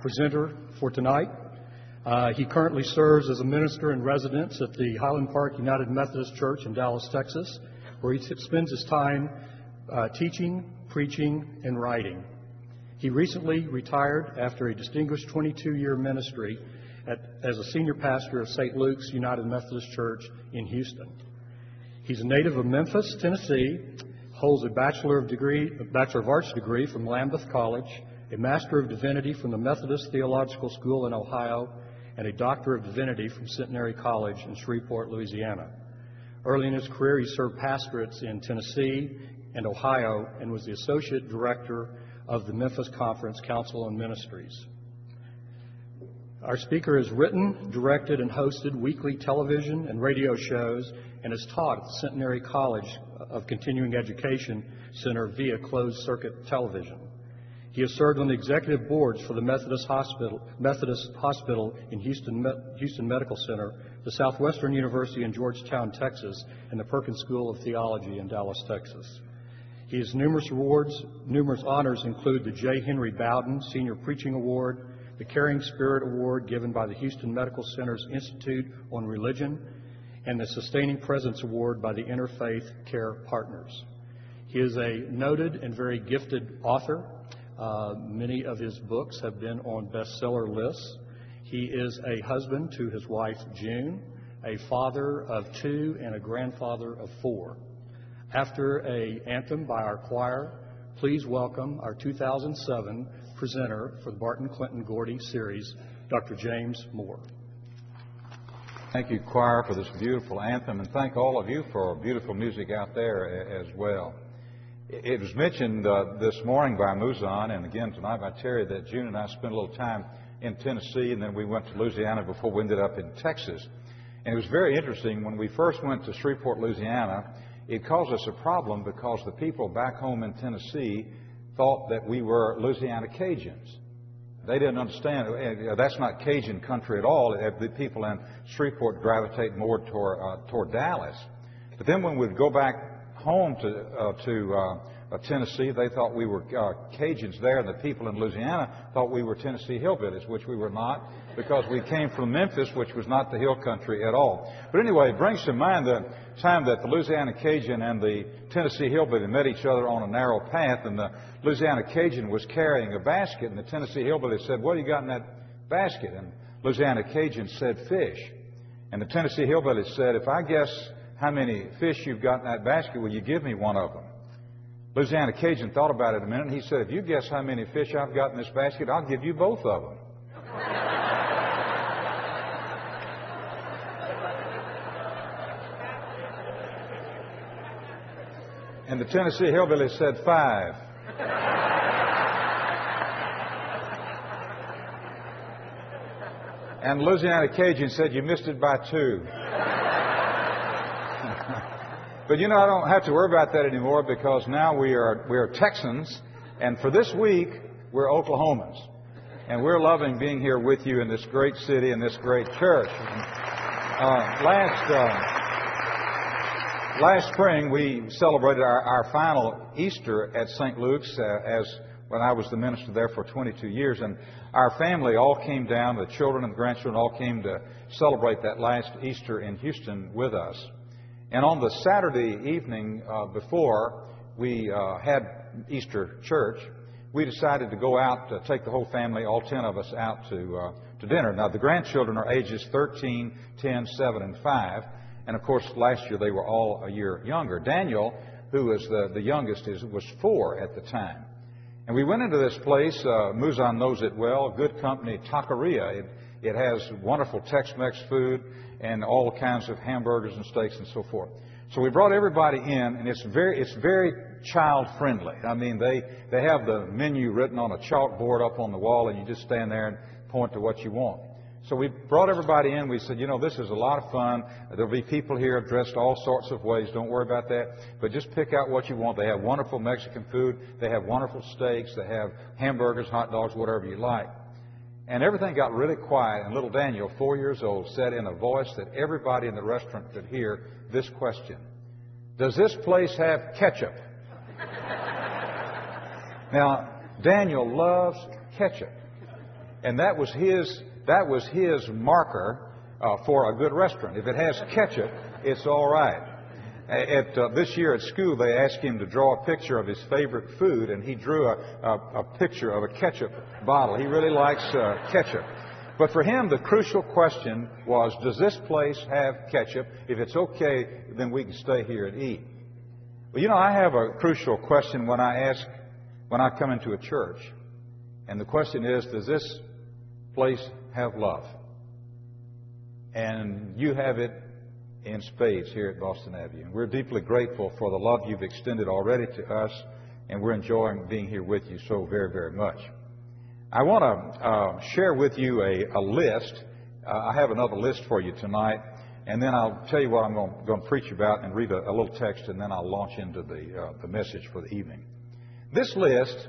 presenter for tonight. Uh, he currently serves as a minister in residence at the Highland Park United Methodist Church in Dallas, Texas, where he spends his time uh, teaching, preaching, and writing. He recently retired after a distinguished 22 year ministry at, as a senior pastor of St. Luke's United Methodist Church in Houston. He's a native of Memphis, Tennessee, holds a Bachelor of, degree, a Bachelor of Arts degree from Lambuth College, a Master of Divinity from the Methodist Theological School in Ohio, and a Doctor of Divinity from Centenary College in Shreveport, Louisiana. Early in his career, he served pastorates in Tennessee and Ohio and was the Associate Director of the Memphis Conference Council on Ministries. Our speaker has written, directed, and hosted weekly television and radio shows and has taught at the Centenary College of Continuing Education Center via closed circuit television. He has served on the executive boards for the Methodist Hospital, Methodist Hospital in Houston, Houston Medical Center, the Southwestern University in Georgetown, Texas, and the Perkins School of Theology in Dallas, Texas. He has numerous awards. Numerous honors include the J. Henry Bowden Senior Preaching Award, the Caring Spirit Award given by the Houston Medical Center's Institute on Religion, and the Sustaining Presence Award by the Interfaith Care Partners. He is a noted and very gifted author Uh, many of his books have been on bestseller lists. He is a husband to his wife June, a father of two, and a grandfather of four. After a anthem by our choir, please welcome our 2007 presenter for the Barton Clinton Gordy series, Dr. James Moore. Thank you, choir, for this beautiful anthem, and thank all of you for beautiful music out there as well. It was mentioned uh, this morning by Mouzon and again tonight by Terry that June and I spent a little time in Tennessee and then we went to Louisiana before we ended up in Texas. And it was very interesting. When we first went to Shreveport, Louisiana, it caused us a problem because the people back home in Tennessee thought that we were Louisiana Cajuns. They didn't understand. Uh, that's not Cajun country at all. The people in Shreveport gravitate more toward, uh, toward Dallas. But then when we'd go back home to, uh, to uh, Tennessee, they thought we were uh, Cajuns there, and the people in Louisiana thought we were Tennessee hillbillies, which we were not, because we came from Memphis, which was not the hill country at all. But anyway, it brings to mind the time that the Louisiana Cajun and the Tennessee hillbilly met each other on a narrow path, and the Louisiana Cajun was carrying a basket, and the Tennessee hillbilly said, "What do you got in that basket?" And Louisiana Cajun said, "Fish." And the Tennessee hillbilly said, "If I guess how many fish you've got in that basket. Will you give me one of them? Louisiana Cajun thought about it a minute and he said, If you guess how many fish I've got in this basket, I'll give you both of them. and the Tennessee hillbilly said, Five. and Louisiana Cajun said, You missed it by two. But you know, I don't have to worry about that anymore because now we are, we are Texans, and for this week, we're Oklahomans. And we're loving being here with you in this great city and this great church. Uh, last, uh, last spring, we celebrated our, our final Easter at St. Luke's uh, as when I was the minister there for 22 years. And our family all came down, the children and the grandchildren all came to celebrate that last Easter in Houston with us. And on the Saturday evening uh, before we uh, had Easter church, we decided to go out, to take the whole family, all 10 of us, out to, uh, to dinner. Now, the grandchildren are ages 13, 10, 7, and 5. And of course, last year they were all a year younger. Daniel, who was the, the youngest, is, was four at the time. And we went into this place. Uh, Mouzon knows it well. Goode Company, Taqueria. It, it has wonderful Tex-Mex food and all kinds of hamburgers and steaks and so forth. So we brought everybody in, and it's very, it's very child friendly. I mean, they, they have the menu written on a chalkboard up on the wall, and you just stand there and point to what you want. So we brought everybody in. We said, you know, this is a lot of fun. There'll be people here dressed all sorts of ways. Don't worry about that. But just pick out what you want. They have wonderful Mexican food. They have wonderful steaks. They have hamburgers, hot dogs, whatever you like. And everything got really quiet, and little Daniel, four years old, said in a voice that everybody in the restaurant could hear this question Does this place have ketchup? now, Daniel loves ketchup. And that was his, that was his marker uh, for a good restaurant. If it has ketchup, it's all right. At, uh, this year at school, they asked him to draw a picture of his favorite food, and he drew a, a, a picture of a ketchup bottle. He really likes uh, ketchup. But for him, the crucial question was, does this place have ketchup? If it's okay, then we can stay here and eat. Well, you know, I have a crucial question when I ask, when I come into a church. And the question is, does this place have love? And you have it in spades here at Boston Avenue. And we're deeply grateful for the love you've extended already to us, and we're enjoying being here with you so very, very much. I want to uh, share with you a, a list. Uh, I have another list for you tonight, and then I'll tell you what I'm going, to preach about and read a, a, little text, and then I'll launch into the, uh, the message for the evening. This list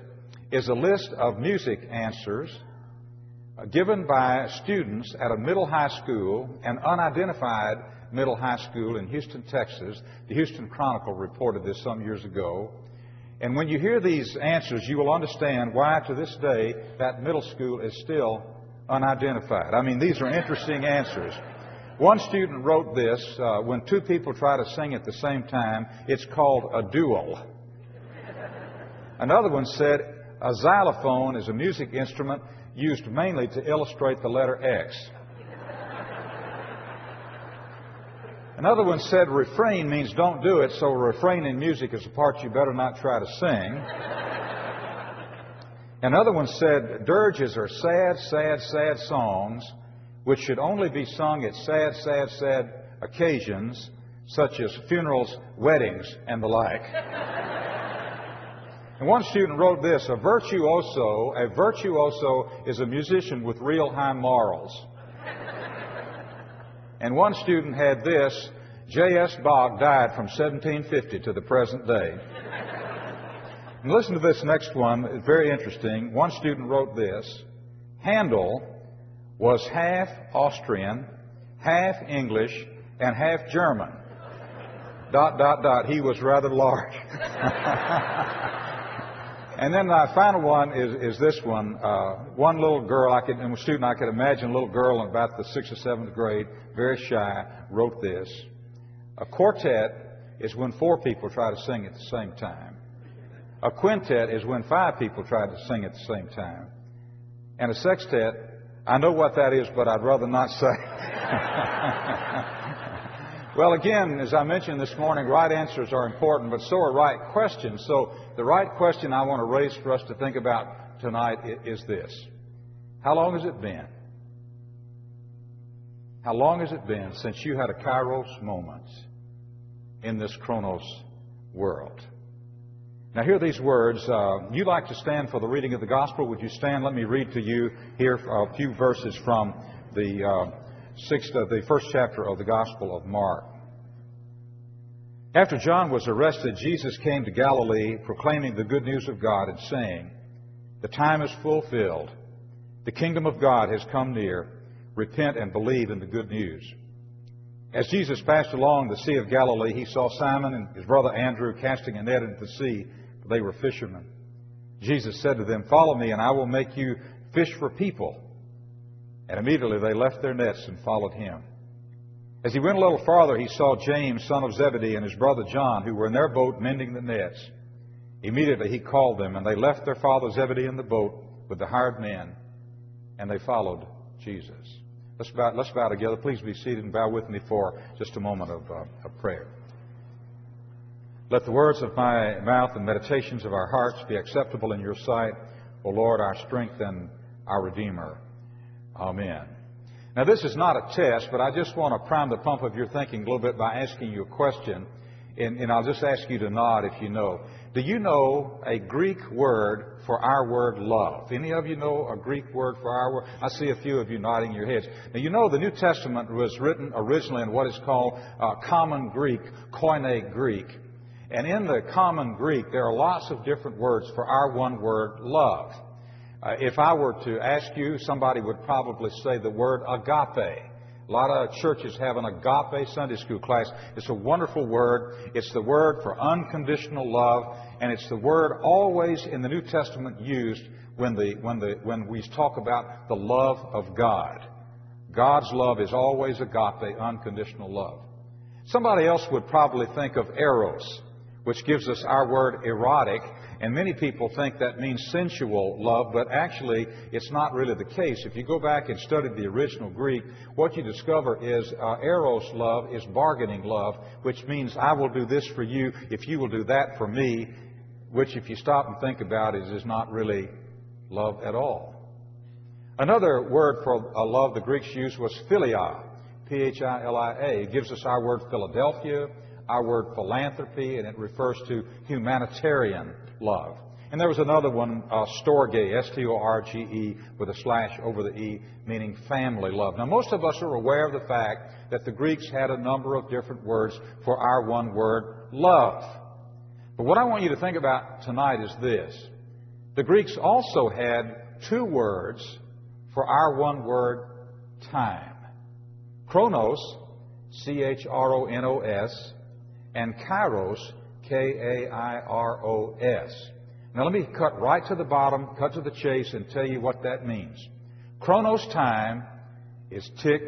is a list of music answers given by students at a middle high school, an unidentified middle high school in Houston, Texas. The Houston Chronicle reported this some years ago. And when you hear these answers, you will understand why to this day that middle school is still unidentified. I mean, these are interesting answers. One student wrote this uh, when two people try to sing at the same time, it's called a duel. Another one said a xylophone is a music instrument used mainly to illustrate the letter X. Another one said refrain means don't do it, so refrain in music is a part you better not try to sing. Another one said dirges are sad, sad, sad songs which should only be sung at sad, sad, sad occasions such as funerals, weddings, and the like. and one student wrote this, a virtuoso, a virtuoso is a musician with real high morals. And one student had this J.S. Bach died from 1750 to the present day. And listen to this next one, it's very interesting. One student wrote this Handel was half Austrian, half English, and half German. Dot, dot, dot. He was rather large. And then my final one is, is this one. Uh, one little girl, I could, a student, I could imagine a little girl in about the sixth or seventh grade, very shy, wrote this. A quartet is when four people try to sing at the same time. A quintet is when five people try to sing at the same time. And a sextet, I know what that is, but I'd rather not say. well, again, as I mentioned this morning, right answers are important, but so are right questions. So the right question I want to raise for us to think about tonight is this How long has it been? How long has it been since you had a kairos moment in this chronos world? Now, hear these words. Uh, you like to stand for the reading of the gospel. Would you stand? Let me read to you here a few verses from the uh, sixth, the first chapter of the Gospel of Mark. After John was arrested, Jesus came to Galilee proclaiming the good news of God and saying, The time is fulfilled. The kingdom of God has come near. Repent and believe in the good news. As Jesus passed along the Sea of Galilee, he saw Simon and his brother Andrew casting a net into the sea, for they were fishermen. Jesus said to them, Follow me, and I will make you fish for people. And immediately they left their nets and followed him. As he went a little farther, he saw James, son of Zebedee, and his brother John, who were in their boat mending the nets. Immediately he called them, and they left their father Zebedee in the boat with the hired men, and they followed Jesus. Let's bow, let's bow together. Please be seated and bow with me for just a moment of, uh, of prayer. Let the words of my mouth and meditations of our hearts be acceptable in your sight, O Lord, our strength and our Redeemer. Amen. Now, this is not a test, but I just want to prime the pump of your thinking a little bit by asking you a question. And, and, I'll just ask you to nod if you know. Do you know a Greek word for our word love? Any of you know a Greek word for our word? I see a few of you nodding your heads. Now, you know the New Testament was written originally in what is called uh, Common Greek, Koine Greek. And in the Common Greek, there are lots of different words for our one word, love. Uh, if I were to ask you, somebody would probably say the word agape. A lot of churches have an agape Sunday school class. It's a wonderful word. It's the word for unconditional love, and it's the word always in the New Testament used when, the, when, the, when we talk about the love of God. God's love is always agape, unconditional love. Somebody else would probably think of eros, which gives us our word erotic, and many people think that means sensual love, but actually it's not really the case. If you go back and study the original Greek, what you discover is uh, eros love is bargaining love, which means I will do this for you if you will do that for me, which if you stop and think about it is not really love at all. Another word for uh, love the Greeks used was philia, P-H-I-L-I-A. It gives us our word Philadelphia, our word philanthropy, and it refers to humanitarian love. And there was another one, uh, storge, S-T-O-R-G-E, with a slash over the E, meaning family love. Now, most of us are aware of the fact that the Greeks had a number of different words for our one word, love. But what I want you to think about tonight is this. The Greeks also had two words for our one word, time. Chronos, C H R O N O S, and kairos, K A I R O S. Now let me cut right to the bottom, cut to the chase, and tell you what that means. Chronos time is tick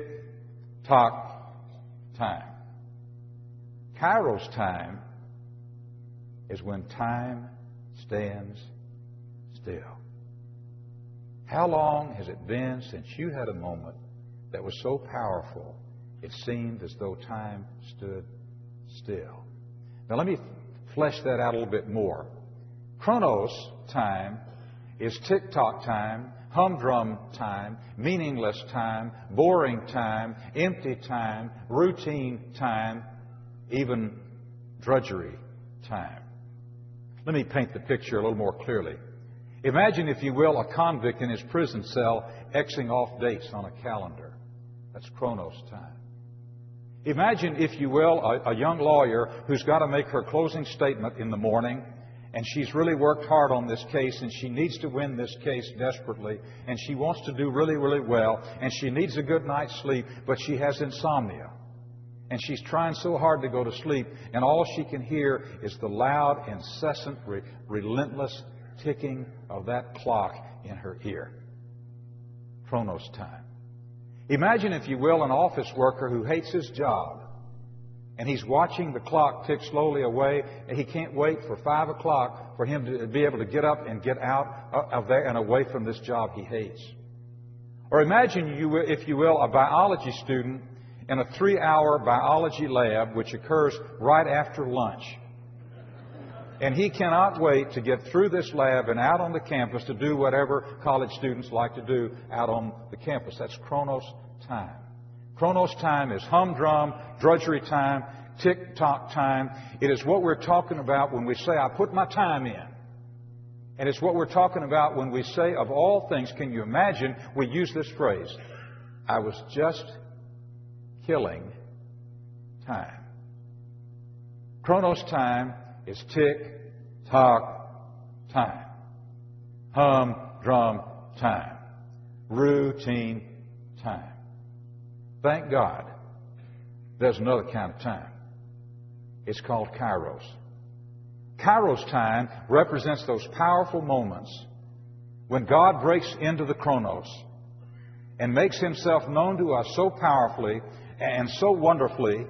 tock time. Kairos time is when time stands still. How long has it been since you had a moment that was so powerful it seemed as though time stood still? Now, let me flesh that out a little bit more. Chronos time is tick tock time, humdrum time, meaningless time, boring time, empty time, routine time, even drudgery time. Let me paint the picture a little more clearly. Imagine, if you will, a convict in his prison cell Xing off dates on a calendar. That's chronos time. Imagine, if you will, a, a, young lawyer who's got to make her closing statement in the morning, and she's really worked hard on this case, and she needs to win this case desperately, and she wants to do really, really well, and she needs a good night's sleep, but she has insomnia. And she's trying so hard to go to sleep, and all she can hear is the loud, incessant, re- relentless ticking of that clock in her ear. Chronos time. Imagine, if you will, an office worker who hates his job and he's watching the clock tick slowly away and he can't wait for five o'clock for him to be able to get up and get out of there and away from this job he hates. Or imagine, you, if you will, a biology student in a three hour biology lab which occurs right after lunch. And he cannot wait to get through this lab and out on the campus to do whatever college students like to do out on the campus. That's Chronos time. Chronos time is humdrum, drudgery time, tick tock time. It is what we're talking about when we say, I put my time in. And it's what we're talking about when we say, of all things, can you imagine we use this phrase? I was just killing time. Chronos time is tick tock time. Hum, drum time. Routine time. Thank God there's another kind of time. It's called kairos. Kairos time represents those powerful moments when God breaks into the chronos and makes himself known to us so powerfully and so wonderfully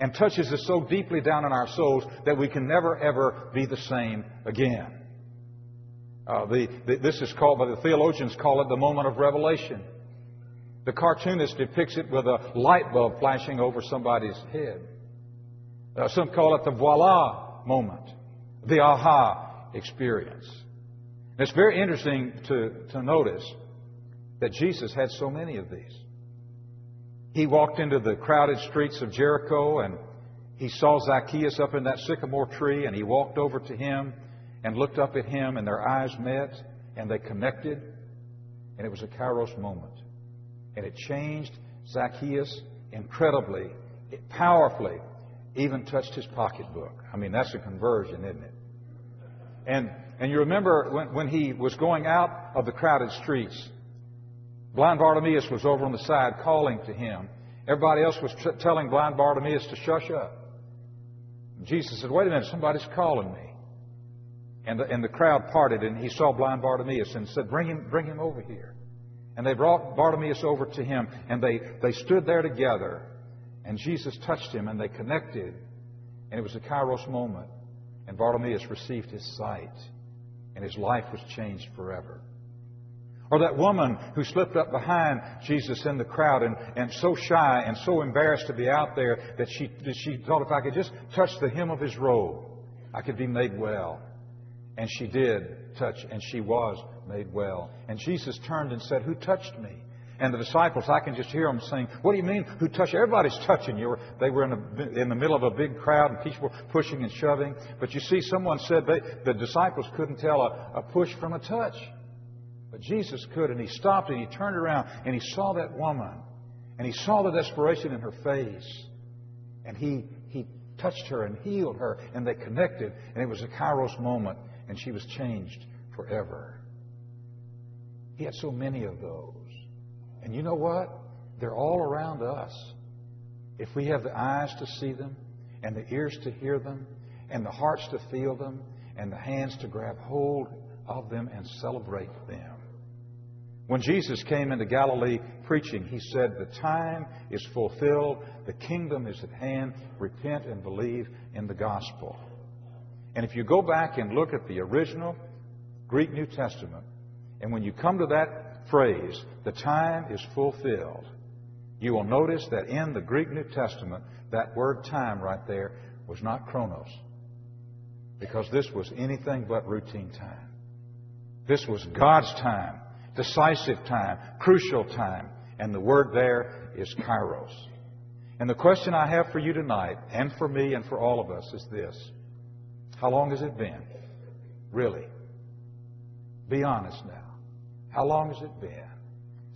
and touches us so deeply down in our souls that we can never, ever be the same again. Uh, the, the, this is called, by the theologians call it the moment of revelation. The cartoonist depicts it with a light bulb flashing over somebody's head. Uh, some call it the voila moment, the aha experience. And it's very interesting to, to notice that Jesus had so many of these. He walked into the crowded streets of Jericho and he saw Zacchaeus up in that sycamore tree and he walked over to him and looked up at him and their eyes met and they connected and it was a kairos moment. And it changed Zacchaeus incredibly, powerfully, even touched his pocketbook. I mean, that's a conversion, isn't it? And, and you remember when, when he was going out of the crowded streets, Blind Bartimaeus was over on the side calling to him. Everybody else was t- telling blind Bartimaeus to shush up. Jesus said, Wait a minute, somebody's calling me. And the, and the crowd parted, and he saw blind Bartimaeus and said, Bring him, bring him over here. And they brought Bartimaeus over to him, and they, they stood there together. And Jesus touched him, and they connected. And it was a kairos moment. And Bartimaeus received his sight, and his life was changed forever. Or that woman who slipped up behind Jesus in the crowd and, and so shy and so embarrassed to be out there that she, that she thought if I could just touch the hem of his robe, I could be made well. And she did touch, and she was made well. And Jesus turned and said, Who touched me? And the disciples, I can just hear them saying, What do you mean, who touched? Everybody's touching you. They were in, a, in the middle of a big crowd and people were pushing and shoving. But you see, someone said they, the disciples couldn't tell a, a push from a touch. But Jesus could, and he stopped and he turned around and he saw that woman. And he saw the desperation in her face. And he, he touched her and healed her, and they connected, and it was a kairos moment, and she was changed forever. He had so many of those. And you know what? They're all around us. If we have the eyes to see them, and the ears to hear them, and the hearts to feel them, and the hands to grab hold of them and celebrate them. When Jesus came into Galilee preaching, he said, The time is fulfilled, the kingdom is at hand. Repent and believe in the gospel. And if you go back and look at the original Greek New Testament, and when you come to that phrase, the time is fulfilled, you will notice that in the Greek New Testament, that word time right there was not chronos, because this was anything but routine time. This was God's time decisive time, crucial time. And the word there is kairos. And the question I have for you tonight, and for me and for all of us, is this How long has it been? Really? Be honest now. How long has it been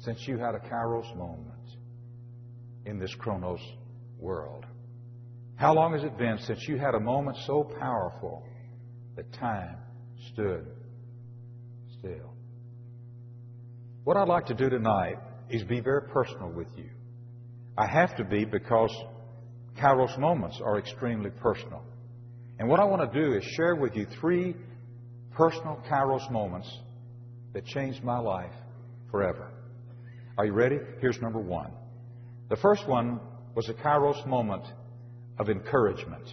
since you had a kairos moment in this chronos world? How long has it been since you had a moment so powerful that time stood still? What I'd like to do tonight is be very personal with you. I have to be because Kairos moments are extremely personal. And what I want to do is share with you three personal Kairos moments that changed my life forever. Are you ready? Here's number one. The first one was a Kairos moment of encouragement.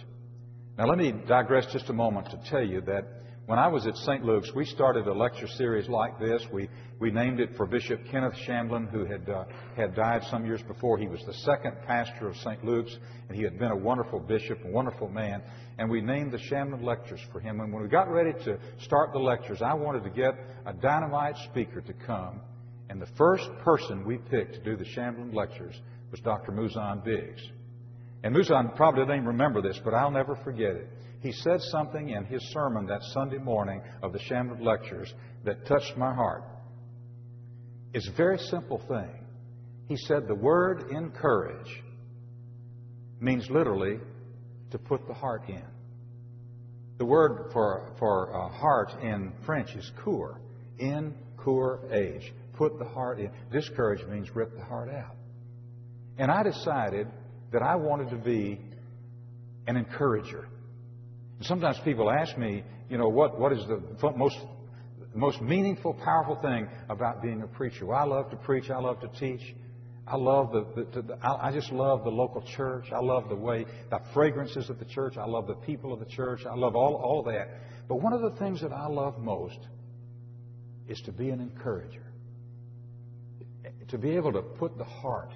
Now, let me digress just a moment to tell you that when I was at St. Luke's, we started a lecture series like this. We, we named it for Bishop Kenneth Shamblin, who had, uh, had died some years before. He was the second pastor of St. Luke's, and he had been a wonderful bishop, a wonderful man. And we named the Shamblin Lectures for him. And when we got ready to start the lectures, I wanted to get a dynamite speaker to come. And the first person we picked to do the Shamblin Lectures was Dr. Mouzon Biggs. And Mouzon probably doesn't even remember this, but I'll never forget it he said something in his sermon that Sunday morning of the Shamblin Lectures that touched my heart. It's a very simple thing. He said the word encourage means literally to put the heart in. The word for, for uh, heart in French is cour, in cour age. Put the heart in. Discourage means rip the heart out. And I decided that I wanted to be an encourager. Sometimes people ask me, you know, what, what is the most, most meaningful, powerful thing about being a preacher? Well, I love to preach. I love to teach. I love the, the, the, I just love the local church. I love the way, the fragrances of the church. I love the people of the church. I love all, all that. But one of the things that I love most is to be an encourager. To be able to put the heart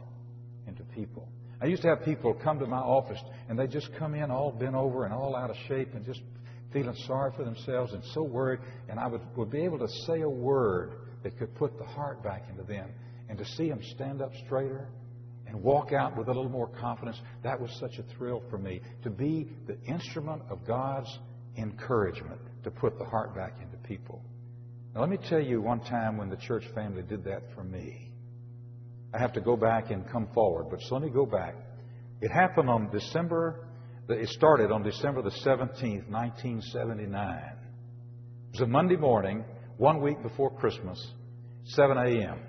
into people. I used to have people come to my office and they just come in all bent over and all out of shape and just feeling sorry for themselves and so worried. And I would, would be able to say a word that could put the heart back into them. And to see them stand up straighter and walk out with a little more confidence, that was such a thrill for me. To be the instrument of God's encouragement to put the heart back into people. Now, let me tell you one time when the church family did that for me. I have to go back and come forward, but so let me go back. It happened on December, it started on December the 17th, 1979. It was a Monday morning, one week before Christmas, 7 a.m.,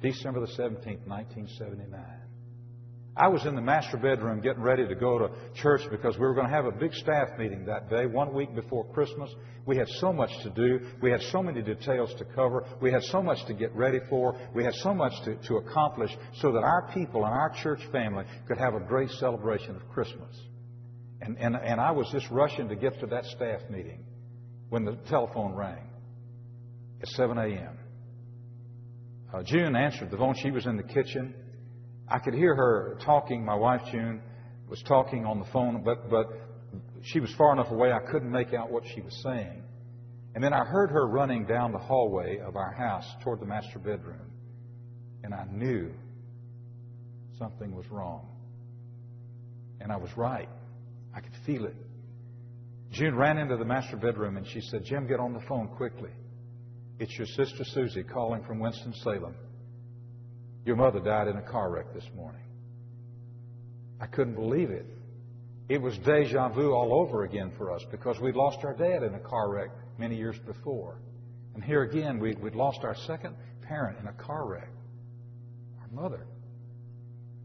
December the 17th, 1979. I was in the master bedroom getting ready to go to church because we were going to have a big staff meeting that day, one week before Christmas. We had so much to do. We had so many details to cover. We had so much to get ready for. We had so much to, to accomplish so that our people and our church family could have a great celebration of Christmas. And, and, and I was just rushing to get to that staff meeting when the telephone rang at 7 a.m. Uh, June answered the phone. She was in the kitchen. I could hear her talking. My wife, June, was talking on the phone, but, but she was far enough away I couldn't make out what she was saying. And then I heard her running down the hallway of our house toward the master bedroom. And I knew something was wrong. And I was right. I could feel it. June ran into the master bedroom and she said, Jim, get on the phone quickly. It's your sister Susie calling from Winston-Salem. Your mother died in a car wreck this morning. I couldn't believe it. It was deja vu all over again for us because we'd lost our dad in a car wreck many years before. And here again, we'd, we'd lost our second parent in a car wreck, our mother.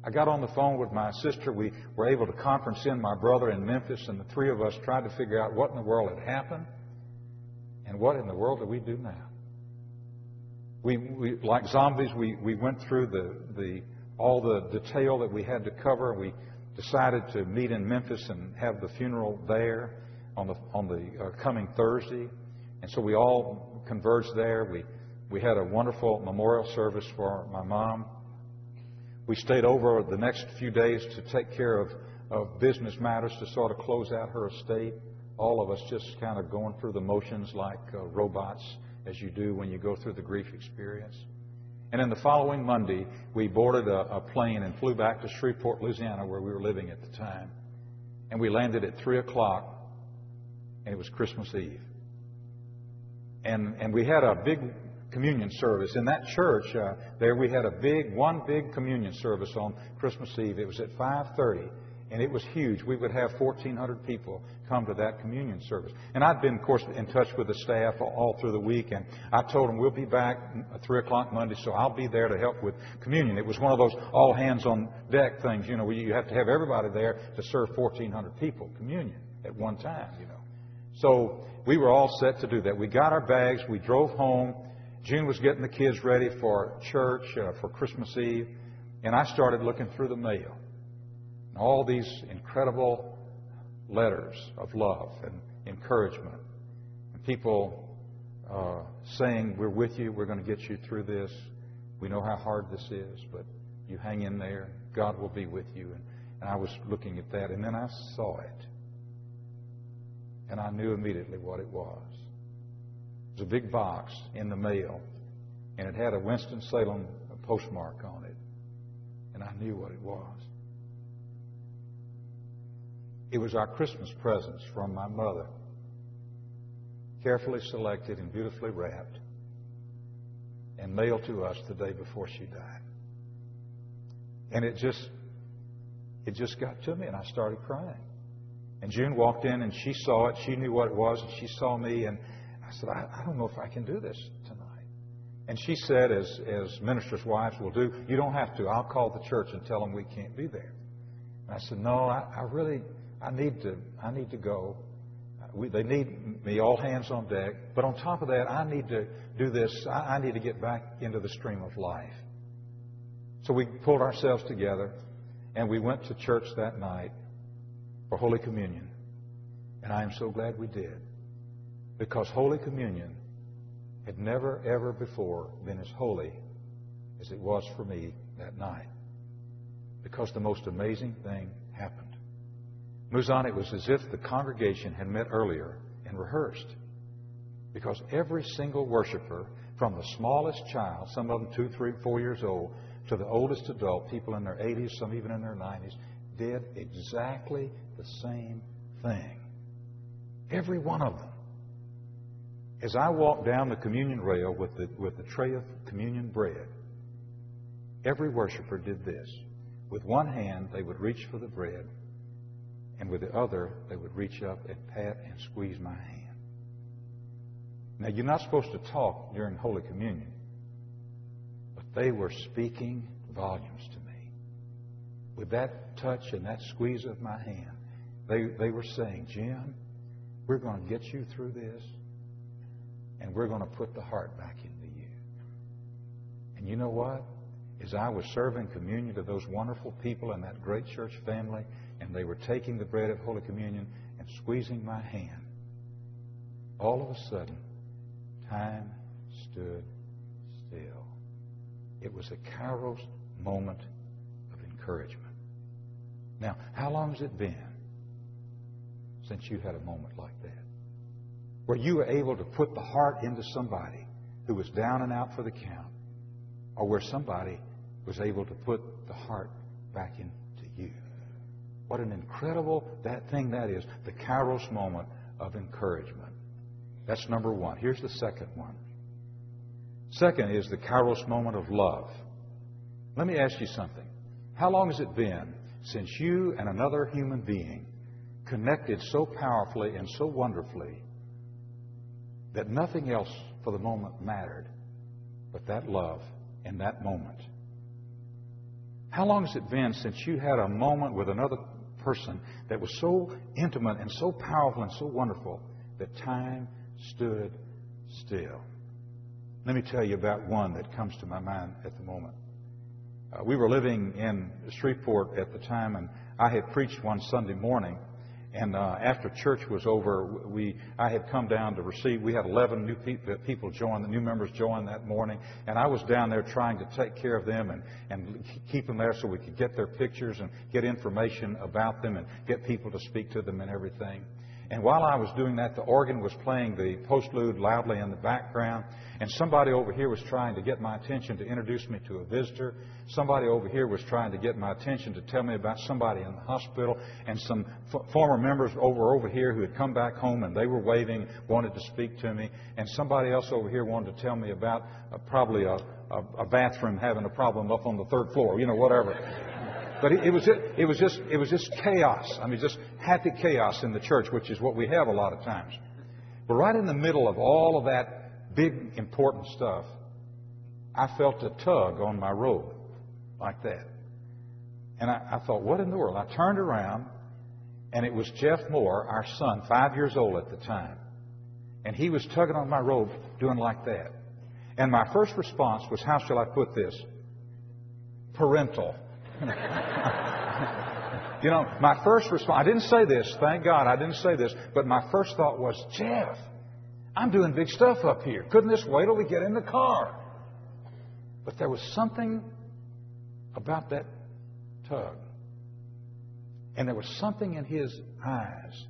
I got on the phone with my sister. We were able to conference in my brother in Memphis, and the three of us tried to figure out what in the world had happened and what in the world do we do now. We, we like zombies, we, we went through the, the, all the detail that we had to cover. We decided to meet in Memphis and have the funeral there on the, on the uh, coming Thursday. And so we all converged there. We, we had a wonderful memorial service for my mom. We stayed over the next few days to take care of, of business matters to sort of close out her estate. All of us just kind of going through the motions like uh, robots, as you do when you go through the grief experience. And then the following Monday, we boarded a, a plane and flew back to Shreveport, Louisiana, where we were living at the time. And we landed at 3 o'clock, and it was Christmas Eve. And, and we had a big communion service. In that church, uh, there we had a big, one big communion service on Christmas Eve. It was at 5:30, and it was huge. We would have 1,400 people come to that communion service. And I'd been, of course, in touch with the staff all through the week, and I told them we'll be back at three o'clock Monday, so I'll be there to help with communion. It was one of those all hands on deck things, you know, where you have to have everybody there to serve 1,400 people communion at one time, you know. So we were all set to do that. We got our bags, we drove home. June was getting the kids ready for church, uh, for Christmas Eve, and I started looking through the mail. And all these incredible letters of love and encouragement. And people uh, saying, We're with you, we're going to get you through this. We know how hard this is, but you hang in there. God will be with you. And, and I was looking at that, and then I saw it. And I knew immediately what it was. It was a big box in the mail, and it had a Winston-Salem postmark on it. And I knew what it was. It was our Christmas presents from my mother, carefully selected and beautifully wrapped, and mailed to us the day before she died. And it just, it just got to me, and I started crying. And June walked in, and she saw it. She knew what it was, and she saw me, and I said, I, I don't know if I can do this tonight. And she said, as, as ministers' wives will do, you don't have to. I'll call the church and tell them we can't be there. And I said, no, I, I really, I need to, I need to go. Uh, we, they need me all hands on deck. But on top of that, I need to do this. I, I need to get back into the stream of life. So we pulled ourselves together and we went to church that night for Holy Communion. And I am so glad we did because Holy Communion had never, ever before been as holy as it was for me that night. Because the most amazing thing happened. Mouzon, it was as if the congregation had met earlier and rehearsed. Because every single worshiper, from the smallest child, some of them two, three, four years old, to the oldest adult, people in their 80s, some even in their 90s, did exactly the same thing. Every one of them. As I walked down the communion rail with the, with the tray of communion bread, every worshiper did this. With one hand, they would reach for the bread, and with the other, they would reach up and pat and squeeze my hand. Now, you're not supposed to talk during Holy Communion, but they were speaking volumes to me. with that touch and that squeeze of my hand, they, they were saying, Jim, we're going to get you through this, and we're going to put the heart back into you. And you know what? As I was serving communion to those wonderful people in that great church family, and they were taking the bread of Holy Communion and squeezing my hand, all of a sudden, time stood still. It was a Kairos moment of encouragement. Now, how long has it been since you had a moment like that? Where you were able to put the heart into somebody who was down and out for the count, or where somebody was able to put the heart back you. What an incredible that thing that is, the Kairos moment of encouragement. That's number one. Here's the second one. Second is the Kairos moment of love. Let me ask you something. How long has it been since you and another human being connected so powerfully and so wonderfully that nothing else for the moment mattered but that love in that moment? How long has it been since you had a moment with another person that was so intimate and so powerful and so wonderful that time stood still? Let me tell you about one that comes to my mind at the moment. Uh, we were living in Shreveport at the time, and I had preached one Sunday morning. And uh, after church was over, we I had come down to receive. We had 11 new pe- uh, people join, the new members join that morning, and I was down there trying to take care of them and and keep them there so we could get their pictures and get information about them and get people to speak to them and everything. And while I was doing that, the organ was playing the postlude loudly in the background. And somebody over here was trying to get my attention to introduce me to a visitor. Somebody over here was trying to get my attention to tell me about somebody in the hospital. And some f- former members over over here who had come back home and they were waiting, wanted to speak to me. And somebody else over here wanted to tell me about uh, probably a, a, a bathroom having a problem up on the third floor, you know, whatever. But it, it was just, it was just it was just chaos. I mean, just happy chaos in the church, which is what we have a lot of times. But right in the middle of all of that big important stuff, I felt a tug on my robe like that. And I, I thought, what in the world? I turned around, and it was Jeff Moore, our son, five years old at the time. And he was tugging on my robe, doing like that. And my first response was, how shall I put this? Parental. you know, my first response, I didn't say this, thank God I didn't say this, but my first thought was, Jeff, I'm doing big stuff up here. Couldn't this wait till we get in the car? But there was something about that tug. And there was something in his eyes.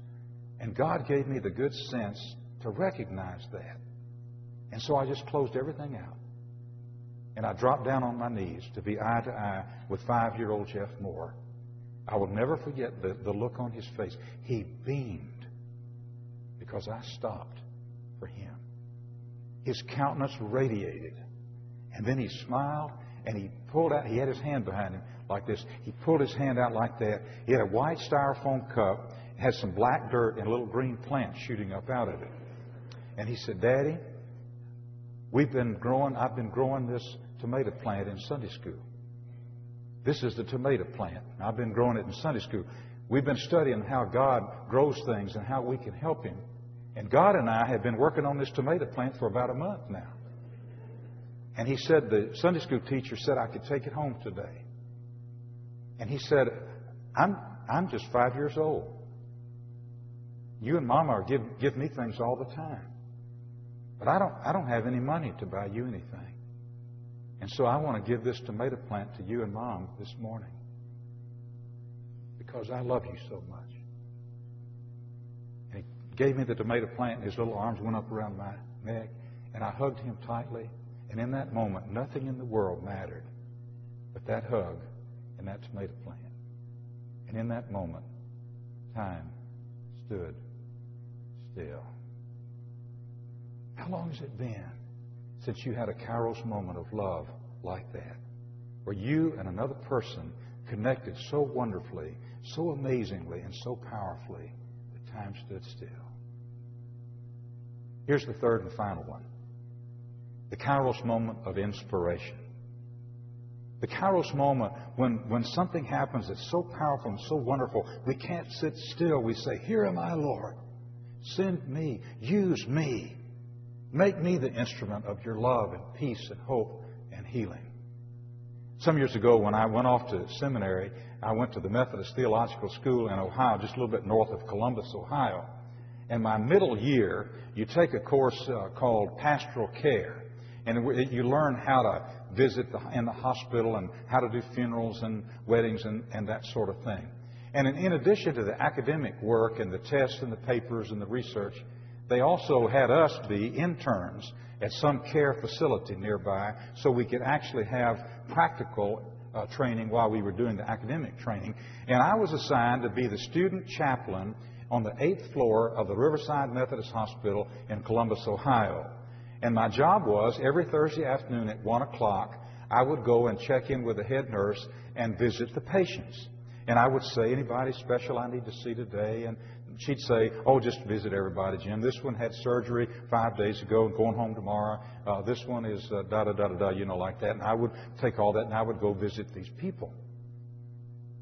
And God gave me the good sense to recognize that. And so I just closed everything out. And I dropped down on my knees to be eye to eye with five year old Jeff Moore. I will never forget the, the look on his face. He beamed because I stopped for him. His countenance radiated. And then he smiled and he pulled out, he had his hand behind him like this. He pulled his hand out like that. He had a white styrofoam cup, had some black dirt and a little green plant shooting up out of it. And he said, Daddy, we've been growing, I've been growing this tomato plant in Sunday school. This is the tomato plant. I've been growing it in Sunday school. We've been studying how God grows things and how we can help Him. And God and I have been working on this tomato plant for about a month now. And he said, the Sunday school teacher said I could take it home today. And he said, I'm, I'm just five years old. You and Mama are give, give me things all the time. But I don't, I don't have any money to buy you anything. And so I want to give this tomato plant to you and Mom this morning because I love you so much. And he gave me the tomato plant, and his little arms went up around my neck, and I hugged him tightly. And in that moment, nothing in the world mattered but that hug and that tomato plant. And in that moment, time stood still. How long has it been since you had a Kairos moment of love like that? Where you and another person connected so wonderfully, so amazingly, and so powerfully that time stood still. Here's the third and final one the Kairos moment of inspiration. The Kairos moment, when, when something happens that's so powerful and so wonderful, we can't sit still. We say, Here am I, Lord. Send me. Use me. Make me the instrument of your love and peace and hope and healing. Some years ago, when I went off to seminary, I went to the Methodist Theological School in Ohio, just a little bit north of Columbus, Ohio. And my middle year, you take a course uh, called Pastoral Care. And you learn how to visit the, in the hospital and how to do funerals and weddings and, and that sort of thing. And in, in addition to the academic work and the tests and the papers and the research, they also had us be interns at some care facility nearby so we could actually have practical uh, training while we were doing the academic training. And I was assigned to be the student chaplain on the eighth floor of the Riverside Methodist Hospital in Columbus, Ohio. And my job was every Thursday afternoon at 1 o'clock, I would go and check in with the head nurse and visit the patients. And I would say, anybody special I need to see today? And she'd say, oh, just visit everybody, Jim. This one had surgery five days ago and going home tomorrow. Uh, this one is uh, da da da da da, you know, like that. And I would take all that and I would go visit these people.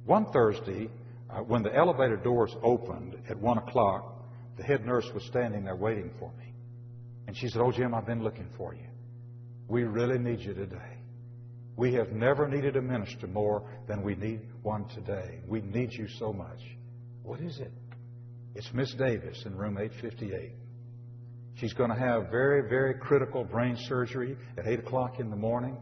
One Thursday, uh, when the elevator doors opened at 1 o'clock, the head nurse was standing there waiting for me. And she said, Oh, Jim, I've been looking for you. We really need you today. We have never needed a minister more than we need one today. We need you so much. What is it? It's Miss Davis in room 858. She's going to have very, very critical brain surgery at 8 o'clock in the morning.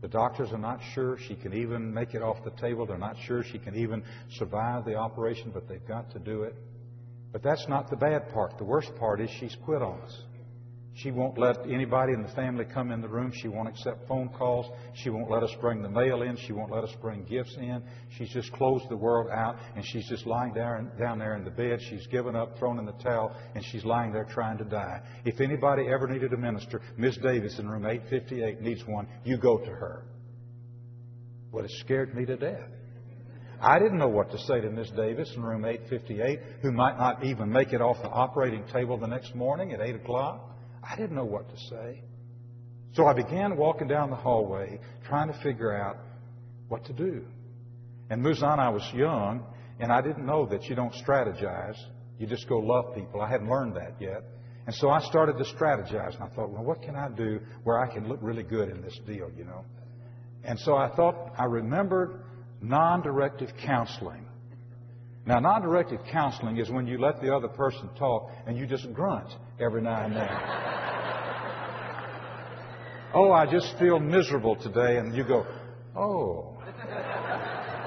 The doctors are not sure she can even make it off the table. They're not sure she can even survive the operation, but they've got to do it. But that's not the bad part. The worst part is she's quit on us. She won't let anybody in the family come in the room. She won't accept phone calls. She won't let us bring the mail in. She won't let us bring gifts in. She's just closed the world out, and she's just lying down, down there in the bed. She's given up, thrown in the towel, and she's lying there trying to die. If anybody ever needed a minister, Miss Davis in room 858 needs one. You go to her. Well, it scared me to death. I didn't know what to say to Miss Davis in room 858, who might not even make it off the operating table the next morning at 8 o'clock. I didn't know what to say. So I began walking down the hallway trying to figure out what to do. And Mouzon, I was young, and I didn't know that you don't strategize. You just go love people. I hadn't learned that yet. And so I started to strategize, and I thought, well, what can I do where I can look really good in this deal, you know? And so I thought, I remembered non directive counseling. Now, non directive counseling is when you let the other person talk and you just grunt every now and then. oh, I just feel miserable today, and you go, oh.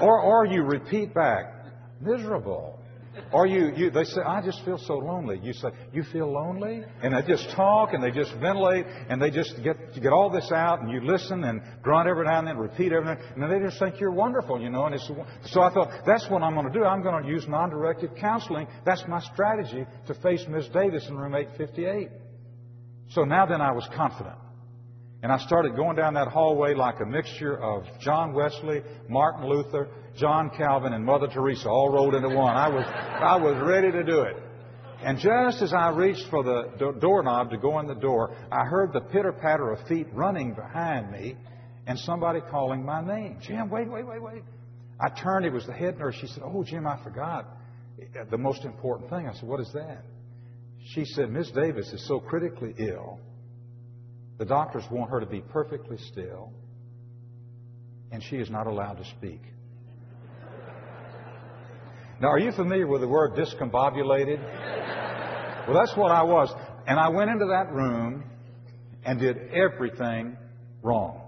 Or, or you repeat back, miserable. Or you, you, they say, I just feel so lonely. You say, you feel lonely? And they just talk and they just ventilate and they just get, get all this out and you listen and grunt every now and then, repeat every now and then, they just think you're wonderful, you know. And it's, so I thought, that's what I'm going to do. I'm going to use non-directive counseling. That's my strategy to face Miss Davis in room 858. So now then I was confident. And I started going down that hallway like a mixture of John Wesley, Martin Luther, John Calvin, and Mother Teresa all rolled into one. I was, I was ready to do it. And just as I reached for the do- doorknob to go in the door, I heard the pitter patter of feet running behind me and somebody calling my name. Jim, wait, wait, wait, wait. I turned. It was the head nurse. She said, Oh, Jim, I forgot the most important thing. I said, What is that? She said, Miss Davis is so critically ill the doctors want her to be perfectly still, and she is not allowed to speak. Now, are you familiar with the word discombobulated? Well, that's what I was. And I went into that room and did everything wrong.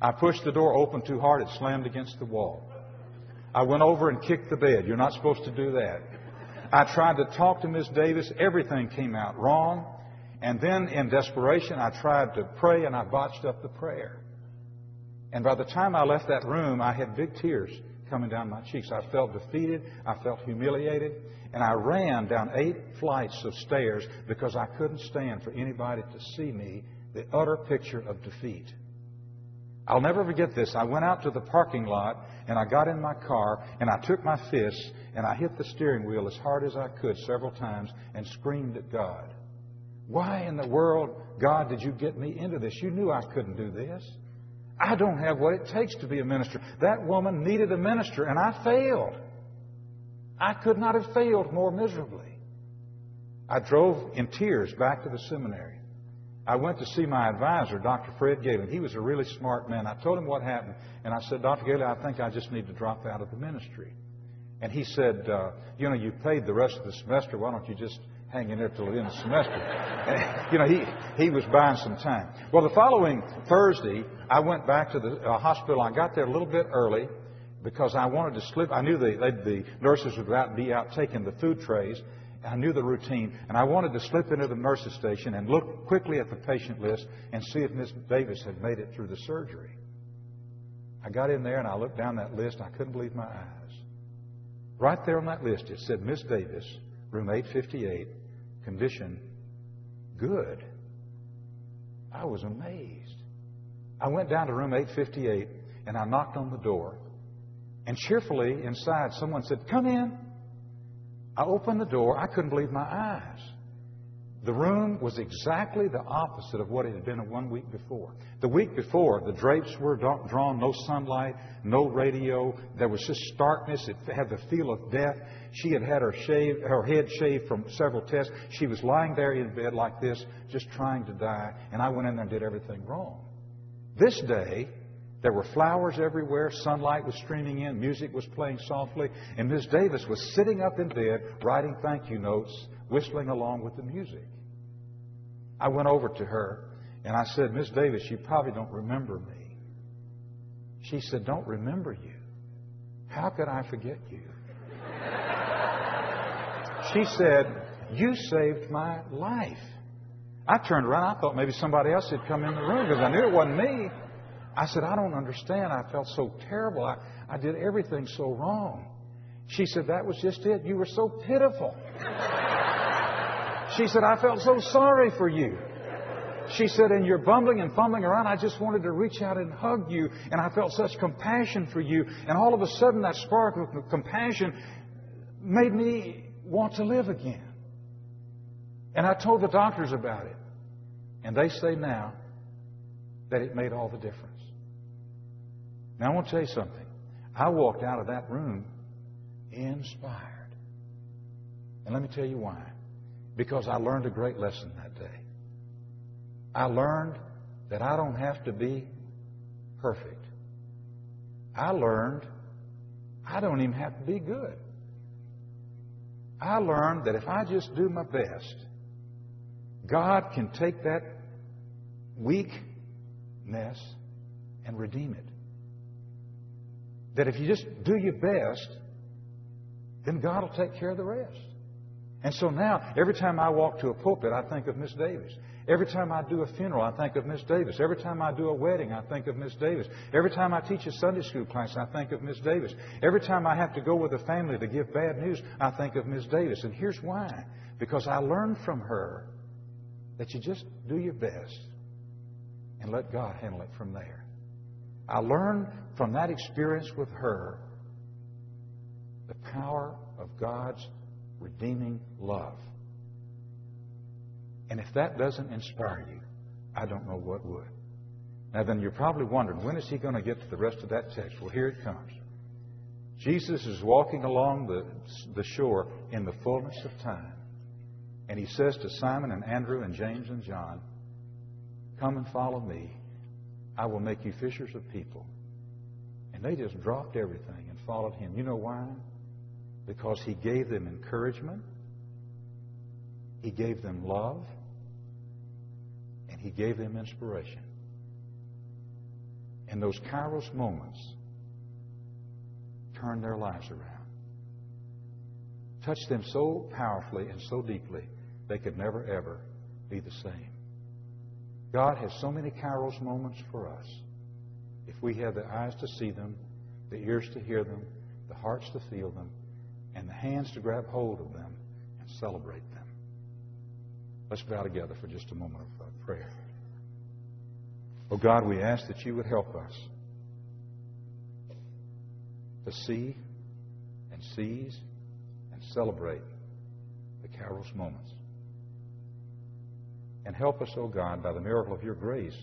I pushed the door open too hard, it slammed against the wall. I went over and kicked the bed. You're not supposed to do that. I tried to talk to Miss Davis. Everything came out wrong. And then in desperation, I tried to pray and I botched up the prayer. And by the time I left that room, I had big tears coming down my cheeks. I felt defeated. I felt humiliated. And I ran down eight flights of stairs because I couldn't stand for anybody to see me, the utter picture of defeat. I'll never forget this. I went out to the parking lot and I got in my car and I took my fists and I hit the steering wheel as hard as I could several times and screamed at God. Why in the world, God, did you get me into this? You knew I couldn't do this. I don't have what it takes to be a minister. That woman needed a minister, and I failed. I could not have failed more miserably. I drove in tears back to the seminary. I went to see my advisor, Dr. Fred Galen. He was a really smart man. I told him what happened, and I said, Dr. Galen, I think I just need to drop out of the ministry. And he said, uh, You know, you paid the rest of the semester. Why don't you just hang in there till the end of the semester? And, you know, he, he was buying some time. Well, the following Thursday, I went back to the uh, hospital. I got there a little bit early because I wanted to slip. I knew the, the nurses would be out taking the food trays. I knew the routine, and I wanted to slip into the nurses' station and look quickly at the patient list and see if Miss Davis had made it through the surgery. I got in there and I looked down that list. I couldn't believe my eyes. Right there on that list, it said Miss Davis, room 858, condition good. I was amazed. I went down to room 858 and I knocked on the door. And cheerfully inside, someone said, Come in. I opened the door. I couldn't believe my eyes. The room was exactly the opposite of what it had been one week before. The week before, the drapes were drawn, no sunlight, no radio. There was just starkness. It had the feel of death. She had had her, shave, her head shaved from several tests. She was lying there in bed like this, just trying to die. And I went in there and did everything wrong. This day, there were flowers everywhere, sunlight was streaming in, music was playing softly, and Miss Davis was sitting up in bed writing thank you notes, whistling along with the music. I went over to her and I said, Miss Davis, you probably don't remember me. She said, Don't remember you. How could I forget you? She said, You saved my life. I turned around. I thought maybe somebody else had come in the room because I knew it wasn't me. I said, I don't understand. I felt so terrible. I, I did everything so wrong. She said, That was just it. You were so pitiful. She said, I felt so sorry for you. She said, and you're bumbling and fumbling around. I just wanted to reach out and hug you, and I felt such compassion for you. And all of a sudden, that spark of compassion made me want to live again. And I told the doctors about it. And they say now that it made all the difference. Now, I want to tell you something. I walked out of that room inspired. And let me tell you why. Because I learned a great lesson that day. I learned that I don't have to be perfect. I learned I don't even have to be good. I learned that if I just do my best, God can take that weak mess and redeem it. That if you just do your best, then God will take care of the rest. And so now, every time I walk to a pulpit, I think of Miss Davis. Every time I do a funeral, I think of Miss Davis. Every time I do a wedding, I think of Miss Davis. Every time I teach a Sunday school class, I think of Miss Davis. Every time I have to go with a family to give bad news, I think of Miss Davis. And here's why. Because I learned from her that you just do your best and let God handle it from there. I learned from that experience with her the power of God's redeeming love. And if that doesn't inspire you, I don't know what would. Now, then you're probably wondering, when is he going to get to the rest of that text? Well, here it comes. Jesus is walking along the, the shore in the fullness of time. And he says to Simon and Andrew and James and John, Come and follow me. I will make you fishers of people. And they just dropped everything and followed him. You know why? Because he gave them encouragement, he gave them love, and he gave them inspiration. And those Kairos moments turned their lives around. Touched them so powerfully and so deeply, they could never, ever be the same. God has so many Kairos moments for us. If we have the eyes to see them, the ears to hear them, the hearts to feel them, and the hands to grab hold of them and celebrate them. Let's bow together for just a moment of uh, prayer. Oh God, we ask that you would help us to see and seize and celebrate the Kairos moments. And help us, O oh God, by the miracle of your grace,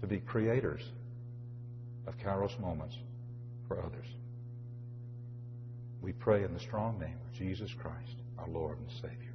to be creators of Kairos moments for others. We pray in the strong name of Jesus Christ, our Lord and Savior.